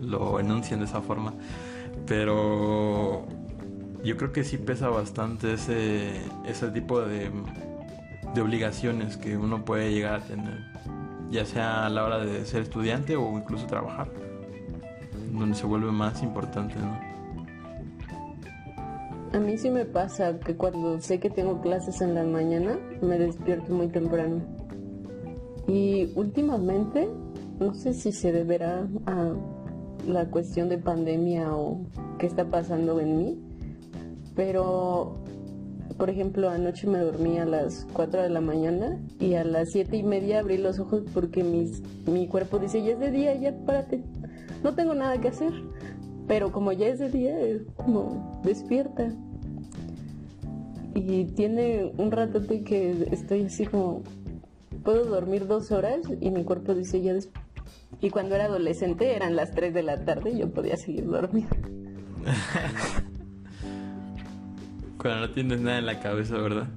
[SPEAKER 3] lo enuncian de esa forma, pero yo creo que sí pesa bastante ese, ese tipo de, de obligaciones que uno puede llegar a tener, ya sea a la hora de ser estudiante o incluso trabajar, donde se vuelve más importante, ¿no?
[SPEAKER 1] A mí sí me pasa que cuando sé que tengo clases en la mañana, me despierto muy temprano. Y últimamente, no sé si se deberá a la cuestión de pandemia o qué está pasando en mí, pero por ejemplo, anoche me dormí a las 4 de la mañana y a las 7 y media abrí los ojos porque mis, mi cuerpo dice, ya es de día, ya párate, no tengo nada que hacer. Pero como ya es de día, es como despierta. Y tiene un rato que estoy así como, puedo dormir dos horas y mi cuerpo dice ya Y cuando era adolescente eran las 3 de la tarde y yo podía seguir dormido.
[SPEAKER 3] cuando no tienes nada en la cabeza, ¿verdad?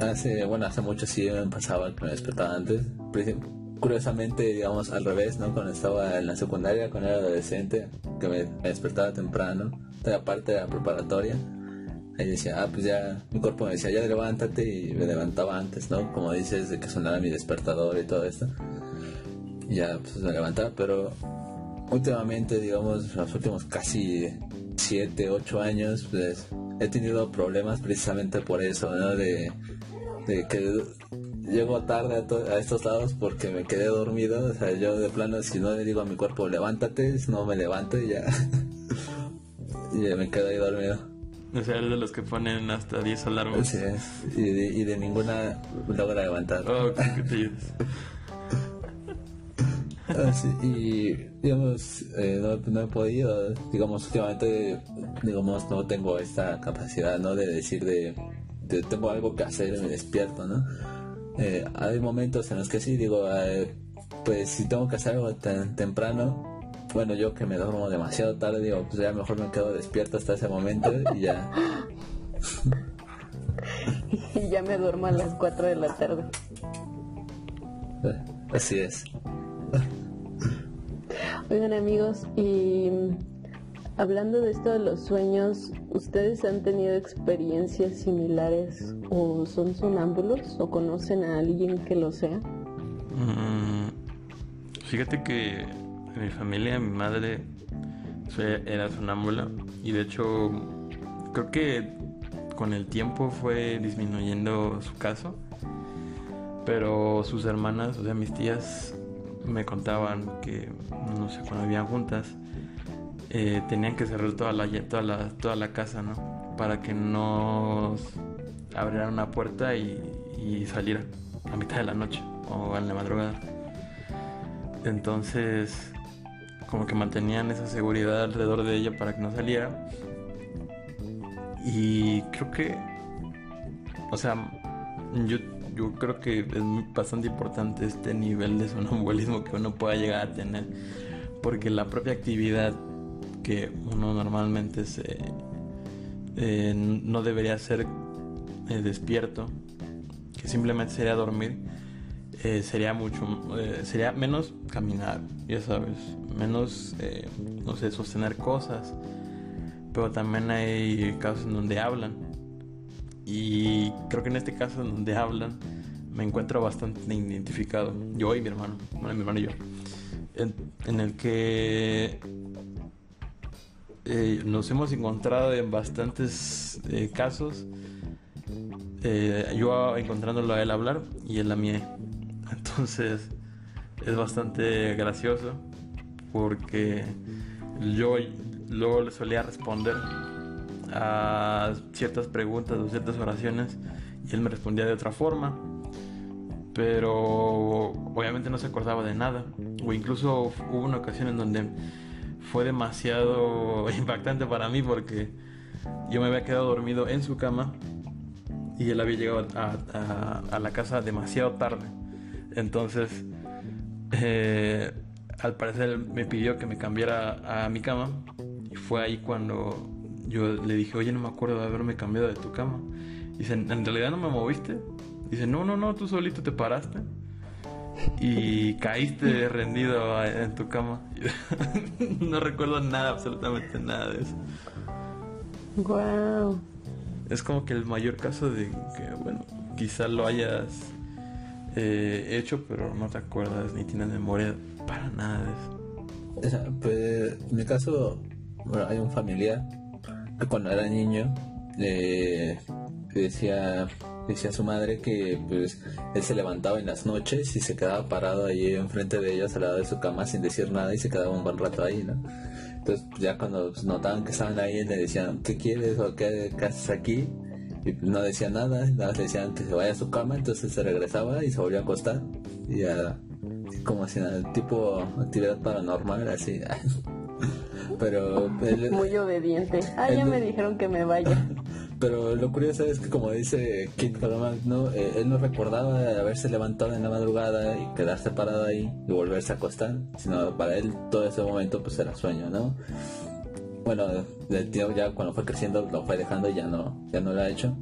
[SPEAKER 2] hace, bueno, hace mucho sí me pasaba que me despertaba antes. Curiosamente, digamos, al revés, ¿no? Cuando estaba en la secundaria, cuando era adolescente, que me, me despertaba temprano, aparte de la preparatoria Ahí decía, ah, pues ya, mi cuerpo me decía, ya levántate y me levantaba antes, ¿no? Como dices, de que sonara mi despertador y todo esto. Ya, pues me levantaba, pero últimamente, digamos, los últimos casi 7, 8 años, pues he tenido problemas precisamente por eso, ¿no? De, de que llego tarde a, a, estos lados porque me quedé dormido. O sea, yo de plano, si no le digo a mi cuerpo, levántate, si no me levanto y ya. [LAUGHS] y ya me quedo ahí dormido.
[SPEAKER 3] O sea, de los que ponen hasta 10 alarmas.
[SPEAKER 2] Sí, y de, y de ninguna logra levantar.
[SPEAKER 3] Oh, qué [LAUGHS] te
[SPEAKER 2] ah, y digamos, eh, no, no, he podido, digamos, últimamente, digamos, no tengo esta capacidad, ¿no? De decir de, de tengo algo que hacer y me despierto, ¿no? Eh, hay momentos en los que sí, digo, eh, pues si tengo que hacer algo tan temprano, bueno, yo que me duermo demasiado tarde, digo, pues ya mejor me quedo despierto hasta ese momento y ya. [LAUGHS]
[SPEAKER 1] y ya me duermo a las 4 de la tarde.
[SPEAKER 2] Así es.
[SPEAKER 1] Oigan amigos, y hablando de esto de los sueños, ¿ustedes han tenido experiencias similares o son sonámbulos o conocen a alguien que lo sea?
[SPEAKER 3] Mm, fíjate que en mi familia, mi madre era sonámbula y de hecho creo que con el tiempo fue disminuyendo su caso, pero sus hermanas, o sea, mis tías, me contaban que, no sé, cuando vivían juntas, eh, tenían que cerrar toda la, toda, la, toda la casa, ¿no? Para que no abrieran una puerta y, y saliera a mitad de la noche o en la madrugada. Entonces, como que mantenían esa seguridad alrededor de ella para que no saliera. Y creo que, o sea, yo, yo creo que es bastante importante este nivel de sonambulismo que uno pueda llegar a tener, porque la propia actividad que uno normalmente se, eh, no debería ser eh, despierto, que simplemente sería dormir, eh, sería mucho, sería menos caminar, ya sabes, menos, no sé, sostener cosas, pero también hay casos en donde hablan. Y creo que en este caso en donde hablan me encuentro bastante identificado. Yo y mi hermano, bueno, mi hermano y yo. En, el que eh, nos hemos encontrado en bastantes eh, casos. Eh, yo encontrándolo a él hablar y él a mí. Entonces es bastante gracioso porque yo luego le solía responder a ciertas preguntas o ciertas oraciones y él me respondía de otra forma pero obviamente no se acordaba de nada. O incluso hubo una ocasión en donde fue demasiado [LAUGHS] impactante para mí porque yo me había quedado dormido en su cama y él había llegado a, la casa demasiado tarde. Entonces eh, al parecer me pidió que me cambiara a mi cama y fue ahí cuando yo le dije, oye, no me acuerdo de haberme cambiado de tu cama. Dice, ¿en realidad no me moviste? Dice, no, no, no, tú solito te paraste y caíste rendido en tu cama. [LAUGHS] no recuerdo nada, absolutamente nada de eso.
[SPEAKER 1] Wow.
[SPEAKER 3] Es como que el mayor caso de que, bueno, quizá lo hayas eh, hecho, pero no te acuerdas ni tienes memoria para nada de
[SPEAKER 2] eso. Pues, en mi caso, bueno, hay un familiar cuando era niño eh, decía decía su madre que pues él se levantaba en las noches y se quedaba parado ahí enfrente de ellos al lado de su cama sin decir nada y se quedaba un buen rato ahí, ¿no? Entonces pues, ya cuando pues, notaban que estaban ahí le decían ¿qué quieres o qué, haces aquí? Y pues, no decía nada, nada le decían que se vaya a su cama, entonces se regresaba y se volvía a acostar y ya como si nada, tipo actividad paranormal así. [LAUGHS] Pero
[SPEAKER 1] muy obediente. Ah, ya me dijeron que me vaya. [LAUGHS]
[SPEAKER 2] Pero lo curioso es que como dice Kit ¿no? Eh, él no recordaba haberse levantado en la madrugada y quedarse parado ahí y volverse a acostar, sino para él todo ese momento pues era sueño, ¿no? Bueno, el tío ya cuando fue creciendo lo fue dejando y ya no, ya no lo ha hecho.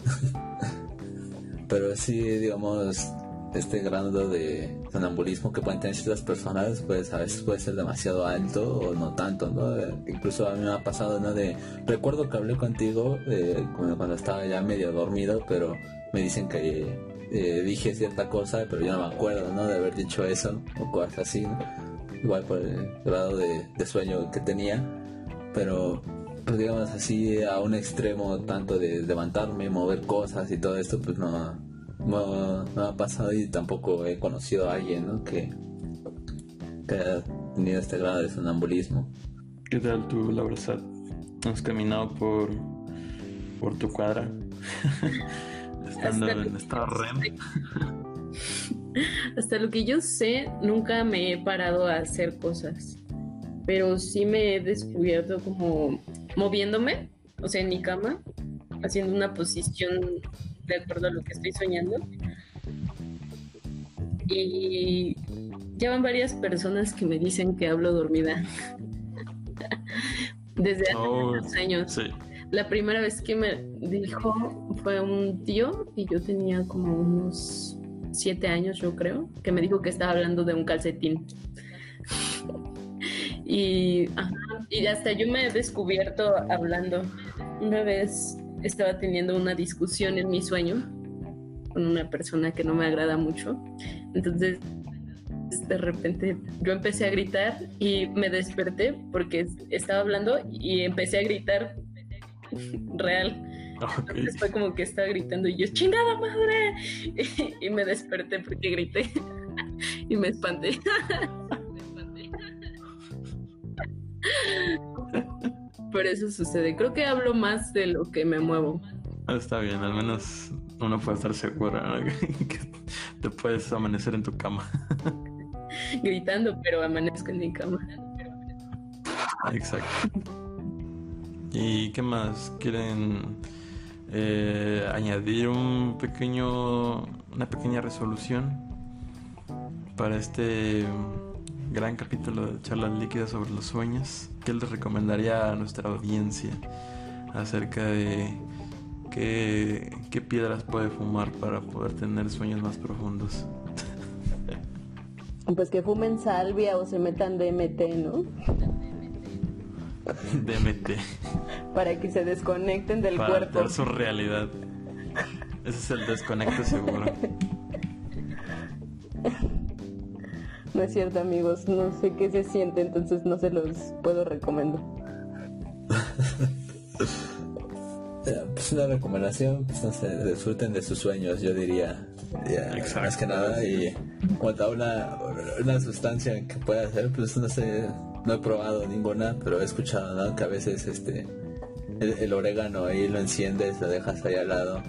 [SPEAKER 2] [LAUGHS] Pero sí, digamos, este grado de sonambulismo que pueden tener ciertas personas, pues a veces puede ser demasiado alto o no tanto, ¿no? Incluso a mí me ha pasado, ¿no? De, recuerdo que hablé contigo eh, cuando, estaba ya medio dormido, pero me dicen que eh, dije cierta cosa, pero yo no me acuerdo, ¿no? De haber dicho eso o cosas así. Igual por el grado de, sueño que tenía, pero pues digamos así a un extremo tanto de levantarme, mover cosas y todo esto, pues no, no, no ha pasado y tampoco he conocido a alguien ¿no? que, que haya tenido este grado de sonambulismo.
[SPEAKER 3] ¿Qué tal tú, Laura ¿Has caminado por, por tu cuadra? [LAUGHS] Estando en estado REM. [LAUGHS]
[SPEAKER 1] Hasta lo que yo sé, nunca me he parado a hacer cosas. Pero sí me he descubierto como moviéndome, o sea, en mi cama, haciendo una posición de acuerdo a lo que estoy soñando. Y ya van varias personas que me dicen que hablo dormida. [LAUGHS] Desde hace oh, muchos años. La primera vez que me dijo fue un tío y yo tenía como unos siete años, yo creo, que me dijo que estaba hablando de un calcetín. [LAUGHS] y, y hasta yo me he descubierto hablando. Una vez estaba teniendo una discusión en mi sueño con una persona que no me agrada mucho. Entonces, de repente yo empecé a gritar y me desperté porque estaba hablando y empecé a gritar real. Entonces fue como que estaba gritando y yo, chingada madre. [LAUGHS] Y, me desperté porque grité. [LAUGHS] y me espanté. [LAUGHS] Por eso sucede. Creo que hablo más de lo que me muevo.
[SPEAKER 3] Ah, está bien, al menos uno puede estar seguro [LAUGHS] que te puedes amanecer en tu cama. [LAUGHS]
[SPEAKER 1] Gritando, pero amanezco en mi cama.
[SPEAKER 3] Exacto. ¿Y qué más? ¿Quieren eh, añadir un pequeño, una pequeña resolución para este gran capítulo de charlas líquidas sobre los sueños? ¿Qué les recomendaría a nuestra audiencia acerca de qué, qué piedras puede fumar para poder tener sueños más profundos? [LAUGHS]
[SPEAKER 1] Pues que fumen salvia o se metan DMT, ¿no? [LAUGHS]
[SPEAKER 3] DMT. [LAUGHS]
[SPEAKER 1] Para que se desconecten del
[SPEAKER 3] Para
[SPEAKER 1] cuerpo.
[SPEAKER 3] ver su realidad. Ese es el desconecto seguro.
[SPEAKER 1] No es cierto, amigos. No sé qué se siente, entonces no se los puedo recomendar. [LAUGHS]
[SPEAKER 2] Eh, Pues una recomendación, pues no sé, disfruten de sus sueños, yo diría. Ya,
[SPEAKER 3] Exacto.
[SPEAKER 2] Más que nada, y en cuanto a una, una sustancia que pueda hacer, pues no sé, no he probado ninguna, pero he escuchado, ¿no? Que a veces este el, el orégano ahí lo enciendes, lo dejas ahí al lado.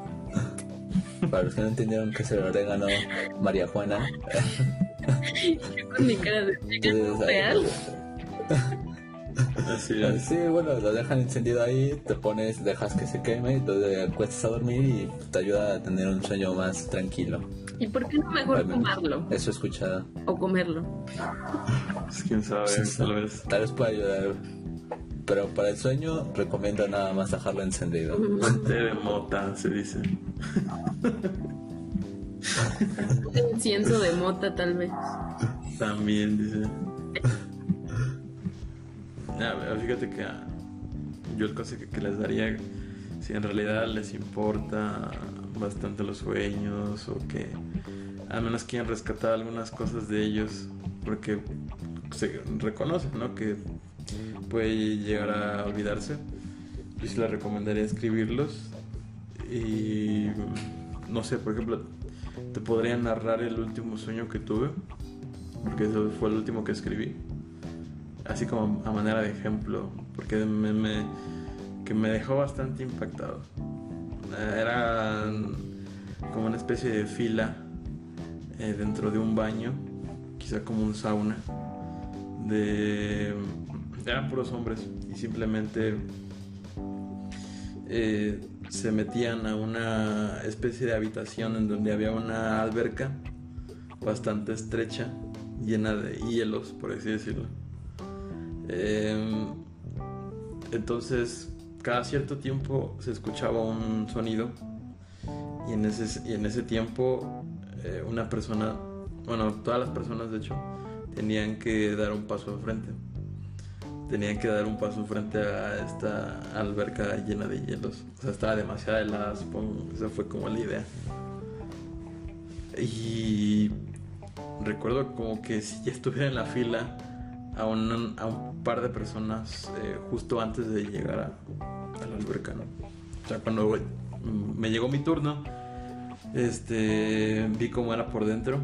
[SPEAKER 2] [LAUGHS] Para los que no entendieron qué es el orégano, María Juana. [LAUGHS]
[SPEAKER 1] Yo [LAUGHS] con mi cara de real. [LAUGHS]
[SPEAKER 3] Así es.
[SPEAKER 2] Sí, bueno, lo dejan encendido ahí, te pones, dejas que se queme, entonces te acuestas a dormir y te ayuda a tener un sueño más tranquilo.
[SPEAKER 1] ¿Y por qué no mejor fumarlo?
[SPEAKER 2] Eso he escuchado.
[SPEAKER 1] O comerlo.
[SPEAKER 3] Pues, quién sabe, tal vez.
[SPEAKER 2] Tal vez pueda ayudar. Pero para el sueño recomiendo nada más dejarlo encendido.
[SPEAKER 3] Té de mota, se dice. [LAUGHS]
[SPEAKER 1] Incienso de mota, tal vez.
[SPEAKER 3] También dice. Fíjate que yo el consejo que les daría, si en realidad les importa bastante los sueños o que al menos quieren rescatar algunas cosas de ellos, porque se reconocen, ¿no? Que puede llegar a olvidarse. Yo sí les recomendaría escribirlos y no sé, por ejemplo, te podría narrar el último sueño que tuve, porque eso fue el último que escribí, así como a manera de ejemplo, porque me, que me dejó bastante impactado. Era como una especie de fila eh, dentro de un baño, quizá como un sauna, de eran puros hombres y simplemente eh, se metían a una especie de habitación en donde había una alberca bastante estrecha, llena de hielos, por así decirlo. Em, entonces, cada cierto tiempo se escuchaba un sonido y en ese, y en ese tiempo eh, una persona, bueno, todas las personas de hecho, tenían que dar un paso al frente. Tenían que dar un paso frente a esta alberca llena de hielos. O sea, estaba demasiado helada, supongo. Esa fue como la idea. Y recuerdo como que si ya estuviera en la fila a un, a un par de personas eh, justo antes de llegar a, a la alberca, ¿no? O sea, cuando me llegó mi turno, este, vi cómo era por dentro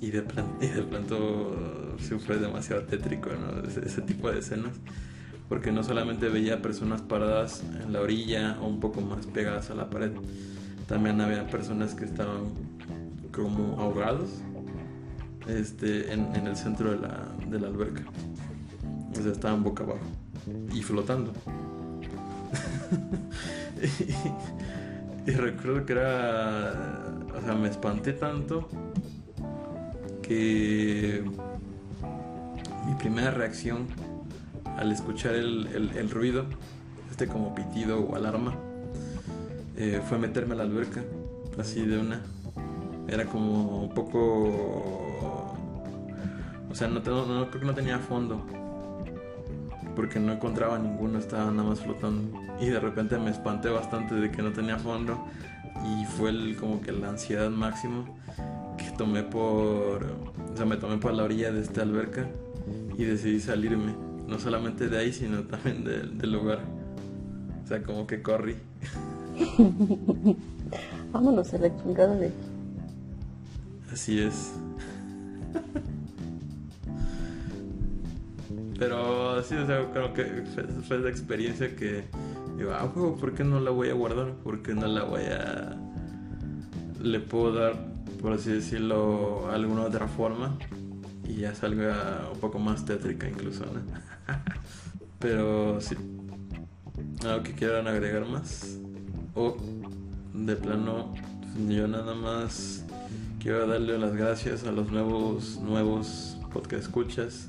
[SPEAKER 3] y de, y pronto sí fue demasiado tétrico, ¿no? Ese, ese tipo de escenas. Porque no solamente veía personas paradas en la orilla o un poco más pegadas a la pared, también había personas que estaban como ahogados este, en, en el centro de la, de la alberca. O sea, estaban boca abajo y flotando. [LAUGHS] y recuerdo que era. O sea, me espanté tanto que mi primera reacción al escuchar el, el- ruido, este como pitido o alarma, eh, fue meterme a la alberca, así de una. Era como un poco... O sea, no, creo que no tenía fondo. Porque no encontraba ninguno, estaba nada más flotando. Y de repente me espanté bastante de que no tenía fondo. Y fue como que la ansiedad máxima tomé por... O sea, me tomé por la orilla de esta alberca y decidí salirme. No solamente de ahí, sino también de- del lugar. O sea, como que corrí. [LAUGHS]
[SPEAKER 1] Vámonos a la chingada de
[SPEAKER 3] Así es. Pero sí, o sea, creo que fue, fue la experiencia que digo, ah, juego, ¿por qué no la voy a guardar? ¿Por qué no la voy a... Le puedo dar, por así decirlo, alguna otra forma y ya salga un poco más tétrica incluso. [LAUGHS] Pero sí. ¿Algo que quieran agregar más? O de plano, yo nada más quiero darle las gracias a los nuevos, nuevos podcast escuchas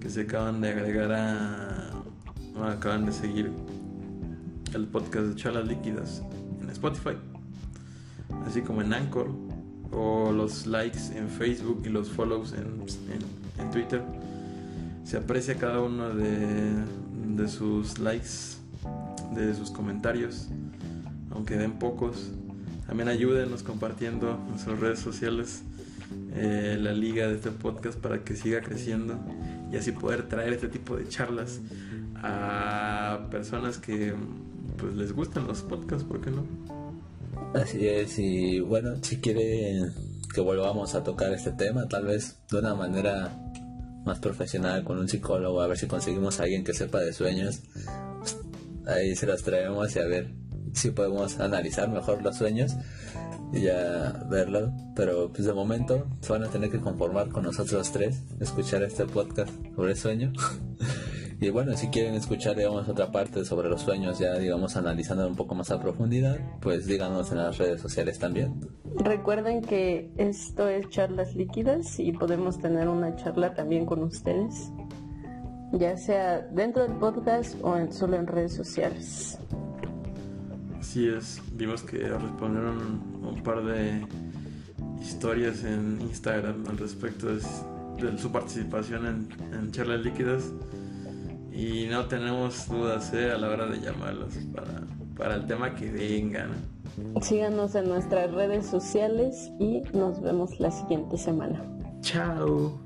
[SPEAKER 3] que se acaban de agregar a. acaban de seguir el podcast de Charlas Líquidas en Spotify, así como en Anchor, o los likes en Facebook y los follows en, en, Twitter. Se aprecia cada uno de, de sus likes, de sus comentarios, aunque den pocos. También ayúdenos compartiendo en sus redes sociales eh, la liga de este podcast para que siga creciendo y así poder traer este tipo de charlas a personas que pues les gustan los podcasts, ¿por qué no?
[SPEAKER 2] Así es, y bueno, si quieren que volvamos a tocar este tema, tal vez de una manera más profesional con un psicólogo, a ver si conseguimos a alguien que sepa de sueños, ahí se los traemos y a ver si podemos analizar mejor los sueños y ya verlo. Pero pues de momento se van a tener que conformar con nosotros tres, escuchar este podcast sobre sueño. [LAUGHS] y bueno, si quieren escuchar, digamos, otra parte sobre los sueños, ya digamos, analizando un poco más a profundidad, pues díganos en las redes sociales también.
[SPEAKER 1] Recuerden que esto es charlas líquidas y podemos tener una charla también con ustedes, ya sea dentro del podcast o en, solo en redes sociales.
[SPEAKER 3] Así es, vimos que respondieron un par de historias en Instagram al respecto de, su participación en, charlas líquidas y no tenemos dudas ¿eh? a la hora de llamarlos para, para el tema que vengan.
[SPEAKER 1] Síganos en nuestras redes sociales y nos vemos la siguiente semana.
[SPEAKER 3] Chao.